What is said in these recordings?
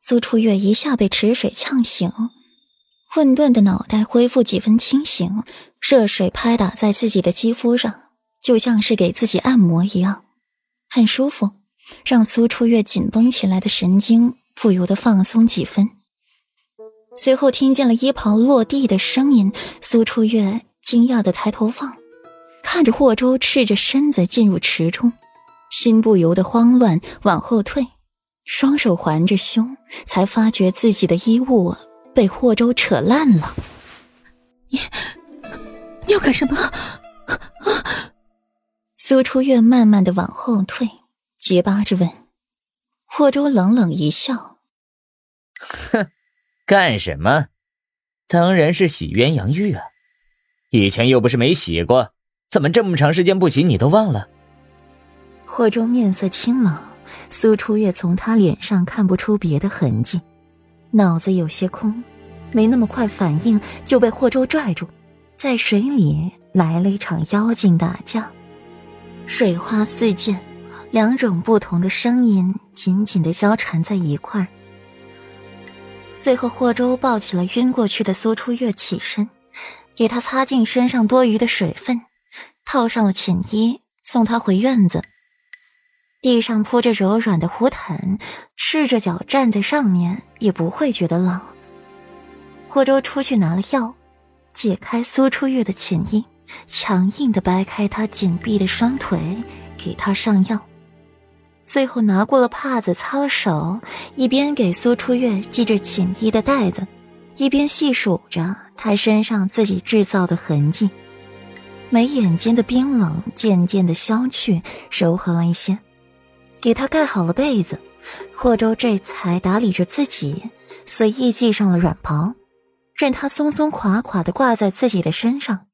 苏初月一下被池水呛醒，混沌的脑袋恢复几分清醒。热水拍打在自己的肌肤上，就像是给自己按摩一样，很舒服，让苏初月紧绷起来的神经不由得放松几分。随后听见了衣袍落地的声音，苏初月惊讶的抬头望，看着霍州赤着身子进入池中，心不由得慌乱，往后退，双手环着胸，才发觉自己的衣物被霍州扯烂了。你。你要干什么？苏初月慢慢的往后退，结巴着问。霍州冷冷一笑：“哼，干什么？当然是洗鸳鸯浴啊！以前又不是没洗过，怎么这么长时间不洗你都忘了？”霍州面色清冷，苏初月从他脸上看不出别的痕迹，脑子有些空，没那么快反应，就被霍州拽住。在水里来了一场妖精打架，水花四溅，两种不同的声音紧紧的交缠在一块儿。最后，霍州抱起了晕过去的苏初月，起身，给他擦净身上多余的水分，套上了寝衣，送他回院子。地上铺着柔软的胡毯，赤着脚站在上面也不会觉得冷。霍州出去拿了药。解开苏初月的寝衣，强硬的掰开她紧闭的双腿，给她上药。最后拿过了帕子擦了手，一边给苏初月系着寝衣的带子，一边细数着她身上自己制造的痕迹。眉眼间的冰冷渐渐的消去，柔和了一些。给他盖好了被子，霍州这才打理着自己，随意系上了软袍。任他松松垮垮的挂在自己的身上，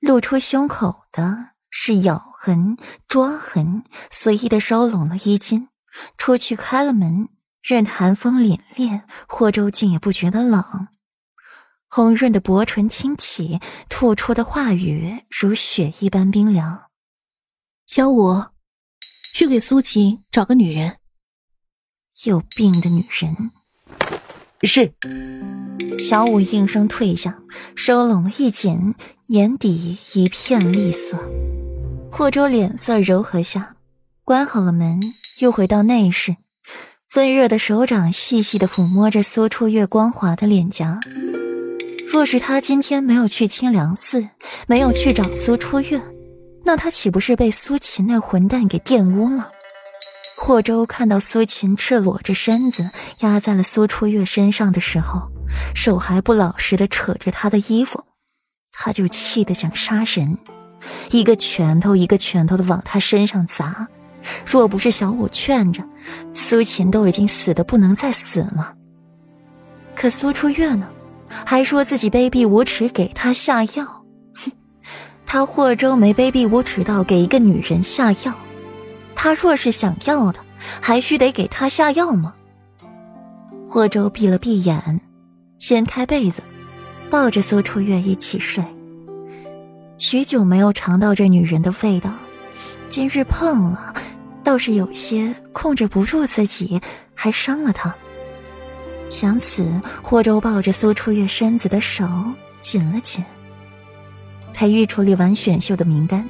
露出胸口的是咬痕、抓痕，随意的收拢了衣襟，出去开了门。任寒风凛冽，霍州竟也不觉得冷。红润的薄唇轻启，吐出的话语如雪一般冰凉。小五，去给苏晴找个女人。有病的女人。是。小五应声退下，收拢了一紧，眼底一片厉色。霍州脸色柔和下，关好了门，又回到内室，温热的手掌细细的抚摸着苏初月光滑的脸颊。若是他今天没有去清凉寺，没有去找苏初月，那他岂不是被苏秦那混蛋给玷污了？霍州看到苏秦赤裸着身子压在了苏初月身上的时候，手还不老实的扯着她的衣服，他就气得想杀人，一个拳头一个拳头的往他身上砸。若不是小五劝着，苏秦都已经死的不能再死了。可苏初月呢，还说自己卑鄙无耻，给他下药。他霍州没卑鄙无耻到给一个女人下药。他若是想要的，还需得给他下药吗？霍州闭了闭眼，掀开被子，抱着苏初月一起睡。许久没有尝到这女人的味道，今日碰了，倒是有些控制不住自己，还伤了她。想此，霍州抱着苏初月身子的手紧了紧。裴玉处理完选秀的名单，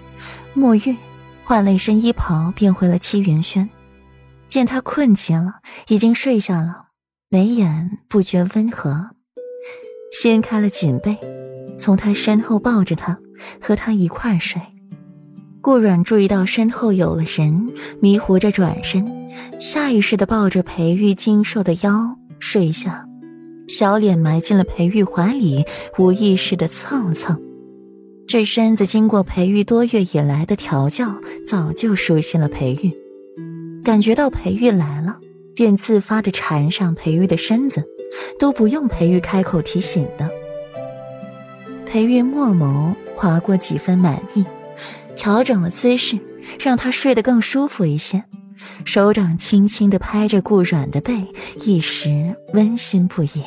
墨玉。换了一身衣袍，便回了七云轩。见他困极了，已经睡下了，眉眼不觉温和，掀开了锦被，从他身后抱着他，和他一块睡。顾软注意到身后有了人，迷糊着转身，下意识地抱着裴玉精瘦的腰睡下，小脸埋进了裴玉怀里，无意识地蹭蹭。这身子经过裴玉多月以来的调教，早就熟悉了裴玉。感觉到裴玉来了，便自发的缠上裴玉的身子，都不用裴玉开口提醒的。裴玉墨眸划过几分满意，调整了姿势，让他睡得更舒服一些。手掌轻轻的拍着顾软的背，一时温馨不已。